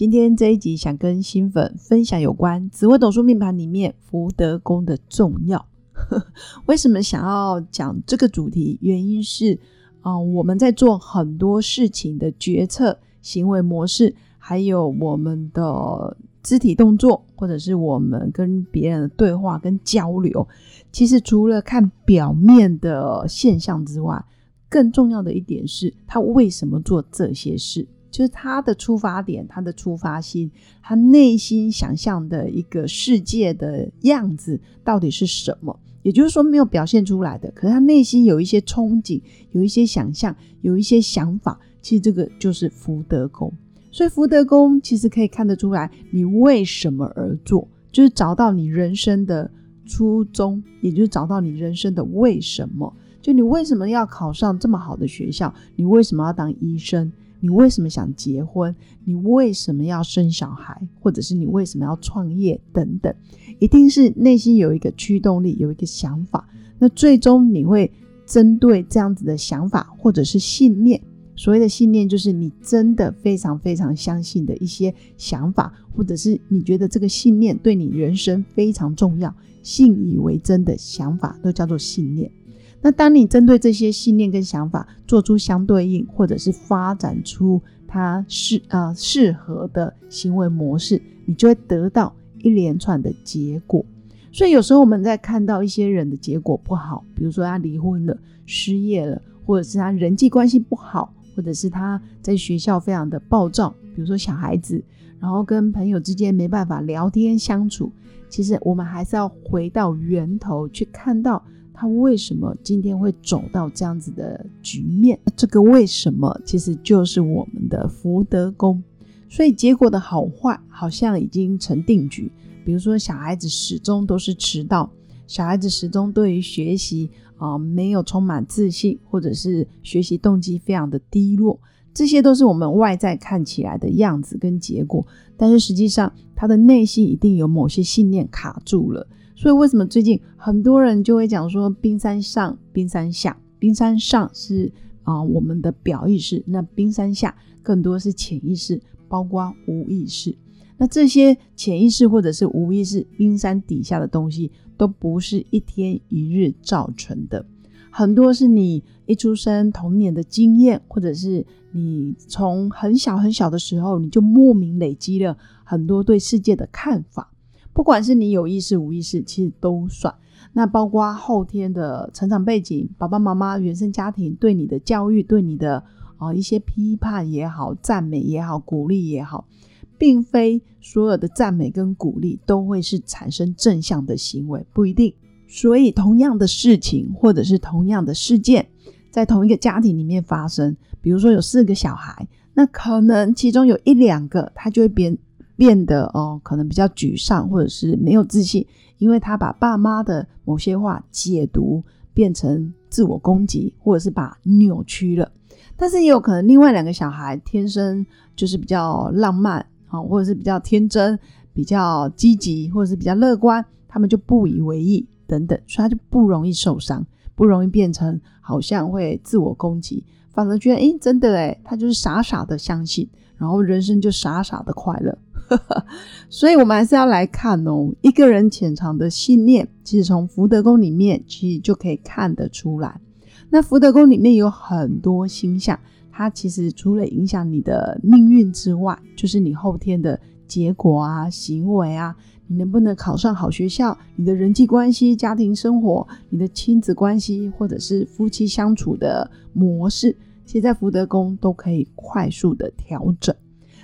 今天这一集想跟新粉分享有关紫微斗数命盘里面福德宫的重要。为什么想要讲这个主题？原因是啊，我们在做很多事情的决策、行为模式，还有我们的肢体动作，或者是我们跟别人的对话跟交流，其实除了看表面的现象之外，更重要的一点是，他为什么做这些事？就是他的出发点，他的出发心，他内心想象的一个世界的样子到底是什么？也就是说，没有表现出来的，可是他内心有一些憧憬，有一些想象，有一些想法。其实这个就是福德宫。所以福德宫其实可以看得出来，你为什么而做，就是找到你人生的初衷，也就是找到你人生的为什么。就你为什么要考上这么好的学校？你为什么要当医生？你为什么想结婚？你为什么要生小孩？或者是你为什么要创业？等等，一定是内心有一个驱动力，有一个想法。那最终你会针对这样子的想法或者是信念，所谓的信念就是你真的非常非常相信的一些想法，或者是你觉得这个信念对你人生非常重要、信以为真的想法，都叫做信念。那当你针对这些信念跟想法做出相对应，或者是发展出它适啊适合的行为模式，你就会得到一连串的结果。所以有时候我们在看到一些人的结果不好，比如说他离婚了、失业了，或者是他人际关系不好，或者是他在学校非常的暴躁，比如说小孩子，然后跟朋友之间没办法聊天相处。其实我们还是要回到源头去看到。他为什么今天会走到这样子的局面？这个为什么其实就是我们的福德宫，所以结果的好坏好像已经成定局。比如说，小孩子始终都是迟到，小孩子始终对于学习啊没有充满自信，或者是学习动机非常的低落，这些都是我们外在看起来的样子跟结果，但是实际上他的内心一定有某些信念卡住了。所以为什么最近很多人就会讲说冰山上、冰山下？冰山上是啊我们的表意识，那冰山下更多是潜意识，包括无意识。那这些潜意识或者是无意识，冰山底下的东西都不是一天一日造成的，很多是你一出生童年的经验，或者是你从很小很小的时候你就莫名累积了很多对世界的看法。不管是你有意识无意识，其实都算。那包括后天的成长背景、爸爸妈妈原生家庭对你的教育、对你的啊一些批判也好、赞美也好、鼓励也好，并非所有的赞美跟鼓励都会是产生正向的行为，不一定。所以，同样的事情或者是同样的事件，在同一个家庭里面发生，比如说有四个小孩，那可能其中有一两个他就会变。变得哦，可能比较沮丧，或者是没有自信，因为他把爸妈的某些话解读变成自我攻击，或者是把扭曲了。但是也有可能另外两个小孩天生就是比较浪漫啊，或者是比较天真、比较积极，或者是比较乐观，他们就不以为意等等，所以他就不容易受伤，不容易变成好像会自我攻击，反而觉得诶，真的诶，他就是傻傻的相信，然后人生就傻傻的快乐。所以，我们还是要来看哦，一个人潜藏的信念，其实从福德宫里面，其实就可以看得出来。那福德宫里面有很多星象，它其实除了影响你的命运之外，就是你后天的结果啊、行为啊，你能不能考上好学校，你的人际关系、家庭生活、你的亲子关系，或者是夫妻相处的模式，其实在福德宫都可以快速的调整。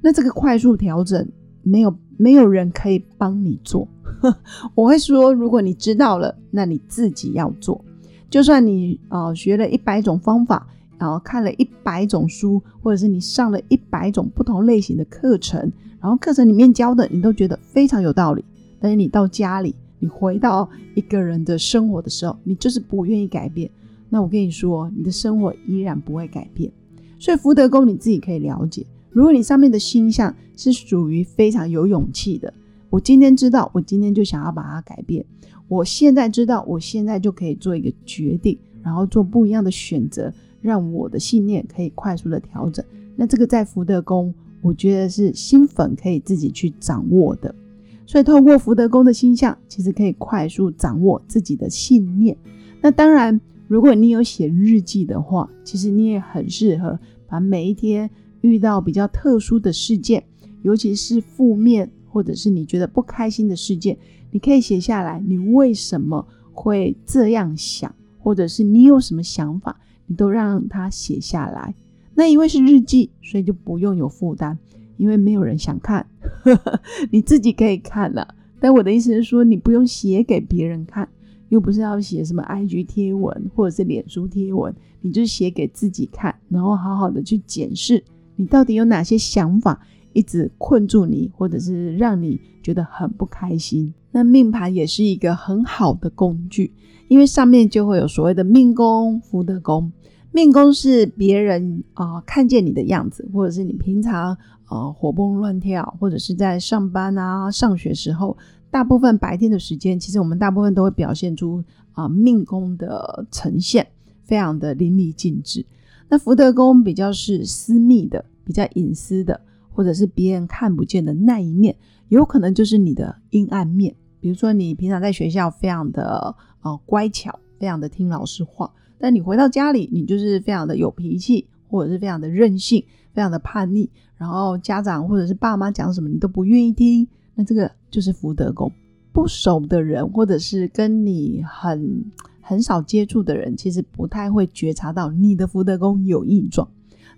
那这个快速调整。没有没有人可以帮你做，我会说，如果你知道了，那你自己要做。就算你啊学了一百种方法，然后看了一百种书，或者是你上了一百种不同类型的课程，然后课程里面教的你都觉得非常有道理，但是你到家里你回到一个人的生活的时候，你就是不愿意改变。那我跟你说，你的生活依然不会改变。所以福德宫你自己可以了解，如果你上面的星象是属于非常有勇气的，我今天知道，我今天就想要把它改变。我现在知道，我现在就可以做一个决定，然后做不一样的选择，让我的信念可以快速的调整。那这个在福德宫，我觉得是新粉可以自己去掌握的。所以，透过福德宫的星象，其实可以快速掌握自己的信念。那当然，如果你有写日记的话，其实你也很适合把每一天遇到比较特殊的事件，尤其是负面或者是你觉得不开心的事件，你可以写下来。你为什么会这样想，或者是你有什么想法，你都让它写下来。那因为是日记，所以就不用有负担。因为没有人想看，你自己可以看了。但我的意思是说，你不用写给别人看，又不是要写什么 IG 贴文或者是脸书贴文，你就写给自己看，然后好好的去检视你到底有哪些想法一直困住你，或者是让你觉得很不开心。那命盘也是一个很好的工具，因为上面就会有所谓的命宫、福德宫。命宫是别人啊看见你的样子，或者是你平常。呃，活蹦乱跳，或者是在上班啊、上学时候，大部分白天的时间，其实我们大部分都会表现出啊命宫的呈现，非常的淋漓尽致。那福德宫比较是私密的，比较隐私的，或者是别人看不见的那一面，有可能就是你的阴暗面。比如说，你平常在学校非常的呃乖巧，非常的听老师话，但你回到家里，你就是非常的有脾气，或者是非常的任性，非常的叛逆。然后家长或者是爸妈讲什么你都不愿意听，那这个就是福德宫。不熟的人或者是跟你很很少接触的人，其实不太会觉察到你的福德宫有异状。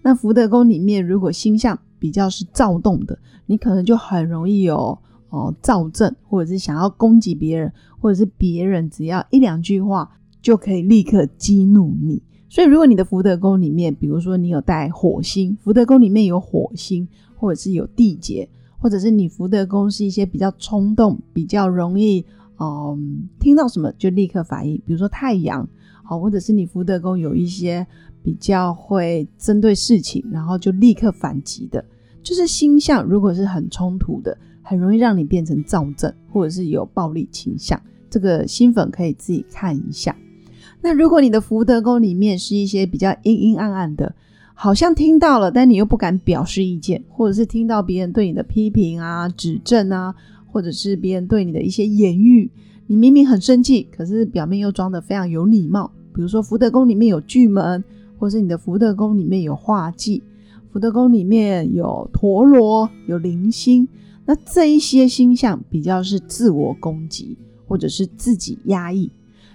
那福德宫里面如果星象比较是躁动的，你可能就很容易有哦躁症，或者是想要攻击别人，或者是别人只要一两句话就可以立刻激怒你。所以，如果你的福德宫里面，比如说你有带火星，福德宫里面有火星，或者是有地劫，或者是你福德宫是一些比较冲动、比较容易，嗯，听到什么就立刻反应，比如说太阳，好，或者是你福德宫有一些比较会针对事情，然后就立刻反击的，就是星象，如果是很冲突的，很容易让你变成躁症，或者是有暴力倾向，这个新粉可以自己看一下。那如果你的福德宫里面是一些比较阴阴暗暗的，好像听到了，但你又不敢表示意见，或者是听到别人对你的批评啊、指正啊，或者是别人对你的一些言语，你明明很生气，可是表面又装得非常有礼貌。比如说福德宫里面有巨门，或是你的福德宫里面有化忌，福德宫里面有陀螺、有零星，那这一些星象比较是自我攻击，或者是自己压抑。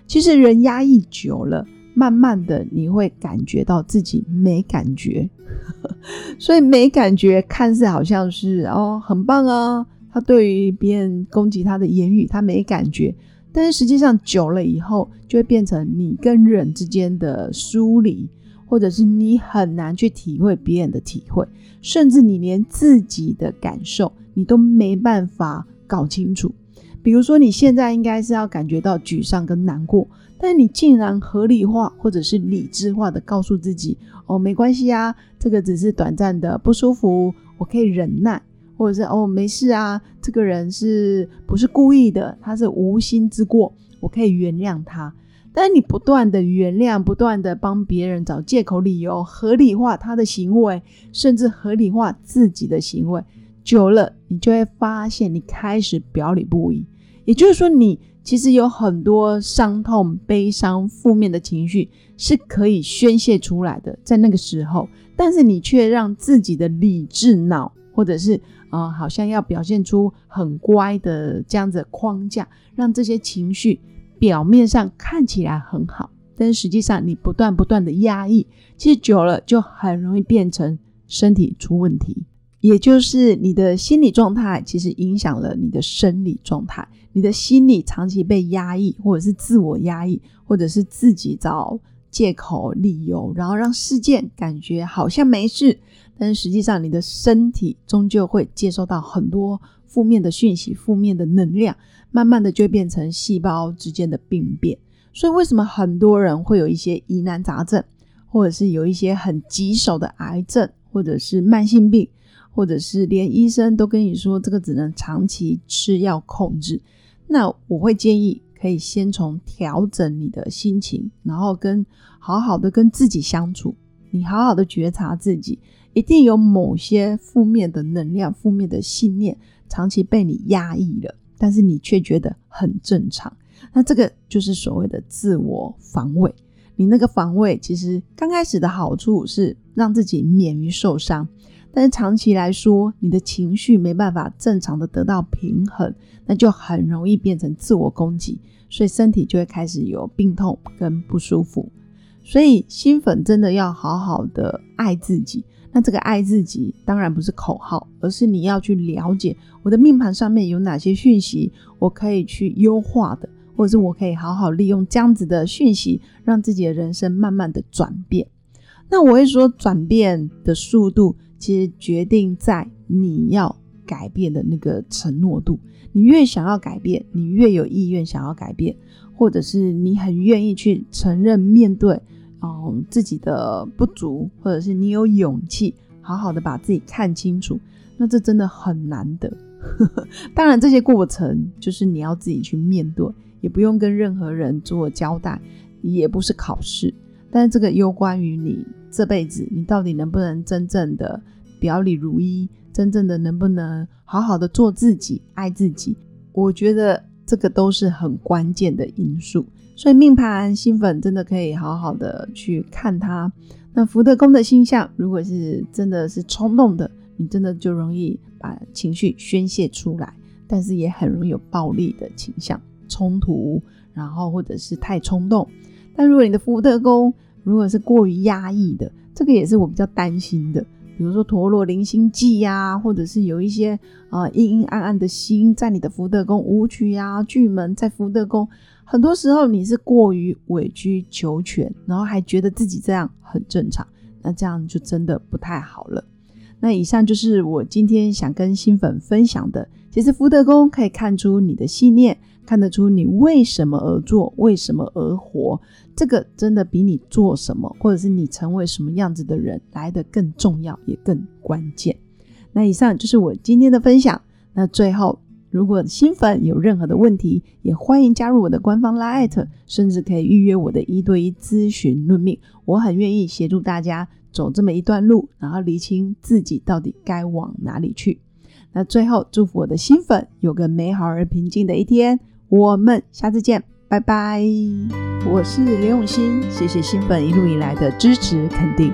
其实人压抑久了，慢慢的你会感觉到自己没感觉，所以没感觉看似好像是哦很棒啊，他对于别人攻击他的言语他没感觉，但是实际上久了以后就会变成你跟人之间的疏离，或者是你很难去体会别人的体会，甚至你连自己的感受你都没办法搞清楚。比如说，你现在应该是要感觉到沮丧跟难过，但你竟然合理化或者是理智化的告诉自己：“哦，没关系啊，这个只是短暂的不舒服，我可以忍耐。”或者是“哦，没事啊，这个人是不是故意的？他是无心之过，我可以原谅他。”但你不断的原谅，不断的帮别人找借口理由，合理化他的行为，甚至合理化自己的行为，久了，你就会发现你开始表里不一。也就是说，你其实有很多伤痛、悲伤、负面的情绪是可以宣泄出来的，在那个时候，但是你却让自己的理智脑，或者是啊，好像要表现出很乖的这样子框架，让这些情绪表面上看起来很好，但实际上你不断不断的压抑，其实久了就很容易变成身体出问题。也就是你的心理状态，其实影响了你的生理状态。你的心理长期被压抑，或者是自我压抑，或者是自己找借口、理由，然后让事件感觉好像没事，但是实际上你的身体终究会接受到很多负面的讯息、负面的能量，慢慢的就会变成细胞之间的病变。所以为什么很多人会有一些疑难杂症，或者是有一些很棘手的癌症，或者是慢性病，或者是连医生都跟你说这个只能长期吃药控制？那我会建议。可以先从调整你的心情，然后跟好好的跟自己相处，你好好的觉察自己，一定有某些负面的能量、负面的信念长期被你压抑了，但是你却觉得很正常。那这个就是所谓的自我防卫。你那个防卫其实刚开始的好处是让自己免于受伤。但是长期来说，你的情绪没办法正常的得到平衡，那就很容易变成自我攻击，所以身体就会开始有病痛跟不舒服。所以新粉真的要好好的爱自己。那这个爱自己当然不是口号，而是你要去了解我的命盘上面有哪些讯息，我可以去优化的，或者是我可以好好利用这样子的讯息，让自己的人生慢慢的转变。那我会说，转变的速度。其实决定在你要改变的那个承诺度。你越想要改变，你越有意愿想要改变，或者是你很愿意去承认面对哦自己的不足，或者是你有勇气好好的把自己看清楚，那这真的很难得。当然，这些过程就是你要自己去面对，也不用跟任何人做交代，也不是考试。但是这个攸关于你这辈子，你到底能不能真正的表里如一，真正的能不能好好的做自己、爱自己？我觉得这个都是很关键的因素。所以命盘新粉真的可以好好的去看它。那福德宫的星象，如果是真的是冲动的，你真的就容易把情绪宣泄出来，但是也很容易有暴力的倾向、冲突，然后或者是太冲动。但如果你的福德宫如果是过于压抑的，这个也是我比较担心的。比如说陀螺零星记呀，或者是有一些啊阴阴暗暗的星在你的福德宫，舞曲呀、巨门在福德宫，很多时候你是过于委曲求全，然后还觉得自己这样很正常，那这样就真的不太好了。那以上就是我今天想跟新粉分享的。其实福德宫可以看出你的信念。看得出你为什么而做，为什么而活，这个真的比你做什么，或者是你成为什么样子的人来的更重要，也更关键。那以上就是我今天的分享。那最后，如果新粉有任何的问题，也欢迎加入我的官方拉艾特，甚至可以预约我的一对一咨询论命。我很愿意协助大家走这么一段路，然后理清自己到底该往哪里去。那最后，祝福我的新粉有个美好而平静的一天。我们下次见，拜拜！我是刘永新，谢谢新粉一路以来的支持肯定。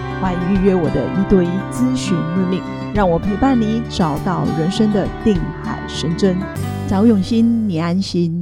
欢迎预约我的一对一咨询论命，让我陪伴你找到人生的定海神针。找永新，你安心。